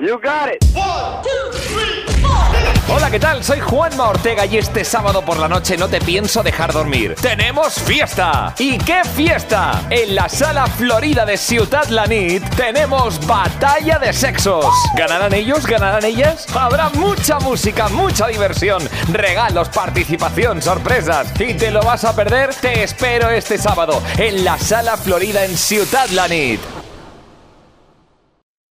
You got it. Hola, ¿qué tal? Soy Juanma Ortega y este sábado por la noche no te pienso dejar dormir. ¡Tenemos fiesta! ¿Y qué fiesta? En la sala Florida de Ciudad Lanit tenemos batalla de sexos. ¿Ganarán ellos? ¿Ganarán ellas? Habrá mucha música, mucha diversión, regalos, participación, sorpresas. ¿Y te lo vas a perder? Te espero este sábado en la sala Florida en Ciudad Lanit.